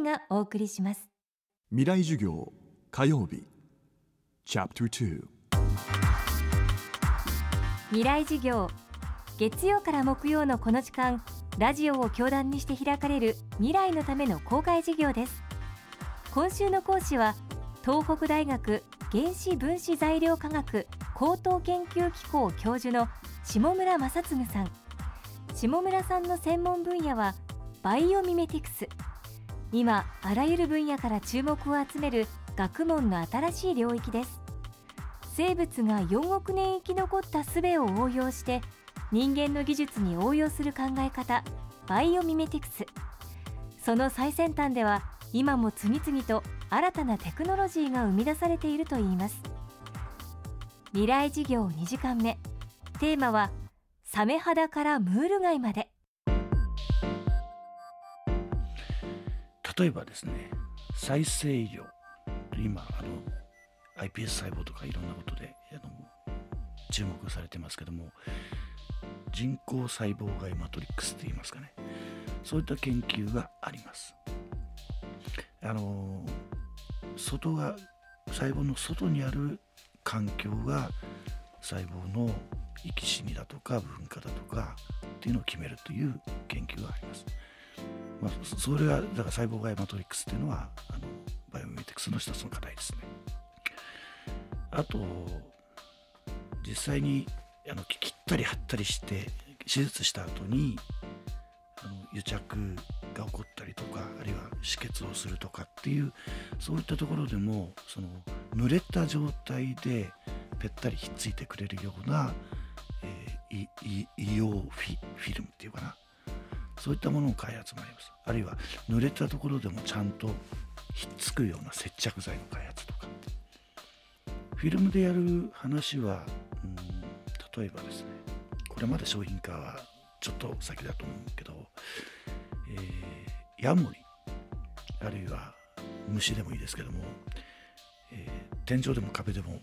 がお送りします。未来授業火曜日。チャプター未来授業月曜から木曜のこの時間ラジオを教壇にして開かれる未来のための公開授業です。今週の講師は東北大学原子分子材料科学高等研究機構教授の下村正嗣さん。下村さんの専門分野はバイオミメティクス今あらゆる分野から注目を集める学問の新しい領域です。生物が4億年生き残った術を応用して人間の技術に応用する考え方バイオミメティクス。その最先端では今も次々と新たなテクノロジーが生み出されているといいます。未来事業2時間目。テーマはサメ肌からムール貝まで。例えばですね再生医療今あの iPS 細胞とかいろんなことであの注目されてますけども人工細胞外マトリックスって言いますかねそういった研究がありますあの外が細胞の外にある環境が細胞の生き死にだとか分化だとかっていうのを決めるという研究があります。まあ、それがだから細胞外マトリックスっていうのはあのバイオミメティクスの一つの課題ですね。あと実際にあの切ったり貼ったりして手術した後にあの癒着が起こったりとかあるいは止血をするとかっていうそういったところでもその濡れた状態でぺったりひっついてくれるような、えー、医療フィフィルムっていうかなそういったものの開発もあります。あるいは濡れたところでもちゃんとひっつくような接着剤の開発とか。フィルムでやる話は、うん、例えばですねこれまで商品化はちょっと先だと思うけど、えー、ヤモリあるいは虫でもいいですけども、えー、天井でも壁でも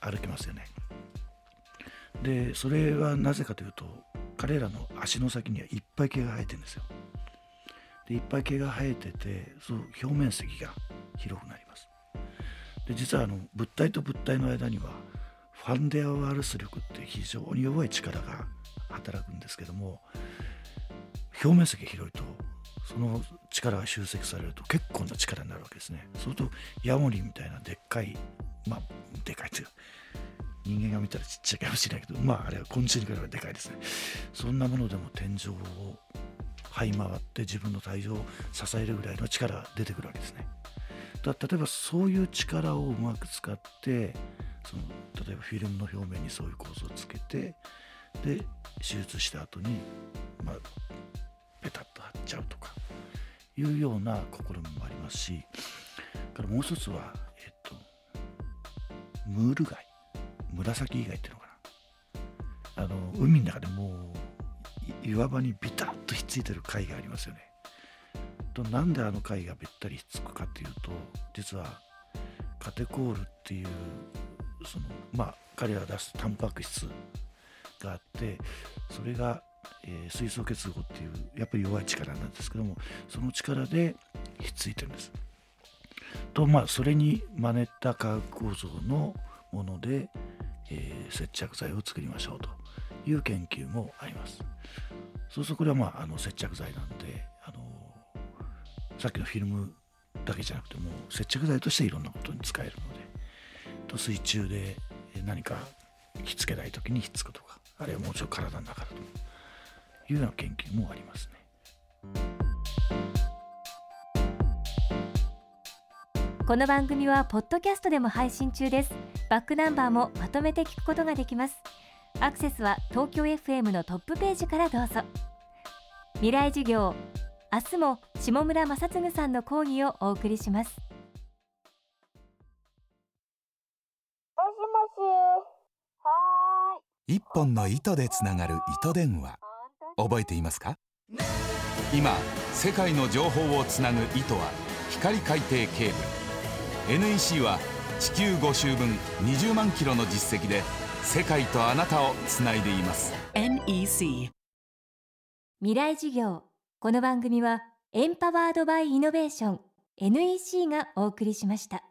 歩けますよね。でそれはなぜかというと彼らの足の先にはいっぱい毛が生えてるんですよでいっぱい毛が生えててその表面積が広くなりますで実はあの物体と物体の間にはファンデアワールス力って非常に弱い力が働くんですけども表面積が広いとその力が集積されると結構な力になるわけですね。そうするとヤモリみたいなでっかいまあでかいっていう人間が見たらちっちゃいかもしれないけどまああれは昆虫に比べてでかいですね。そんなものでも天井を這い回って自分の体重を支えるぐらいの力が出てくるわけですね。だ例えばそういう力をうまく使ってその例えばフィルムの表面にそういう構造をつけてで手術した後にまあペタッと貼っちゃうとかいうような試みもありますしからもう一つは、えっと、ムール貝紫以外っていうのかなあの海の中でもう岩場にビタッとひっついてる貝がありますよね。となんであの貝がべったりひっつくかっていうと実はカテコールっていうそのまあ彼らが出すタンパク質があってそれが、えー、水素結合っていうやっぱり弱い力なんですけどもその力でひっついてるんです。とまあそれに真似た化学構造のもので、えー、接着剤を作りましょうという研究もあります。そうするとこれはまああの接着剤なんで、あのさっきのフィルムだけじゃなくても接着剤としていろんなことに使えるのでと水中で何かひっつけない時にひっつくとかあるいはもうちょっと体の中だというような研究もありますね。この番組はポッドキャストでも配信中ですバックナンバーもまとめて聞くことができます。アクセスは東京 FM のトップページからどうぞ。未来授業明日も下村正嗣さんの講義をお送りします。もしもし。はーい。一本の糸でつながる糸電話。覚えていますか？今世界の情報をつなぐ糸は光海底ケーブル。NEC は地球5周分20万キロの実績で世界とあなたをつないでいます。NEC 未来事業。この番組はエンパワードバイイノベーション NEC がお送りしました。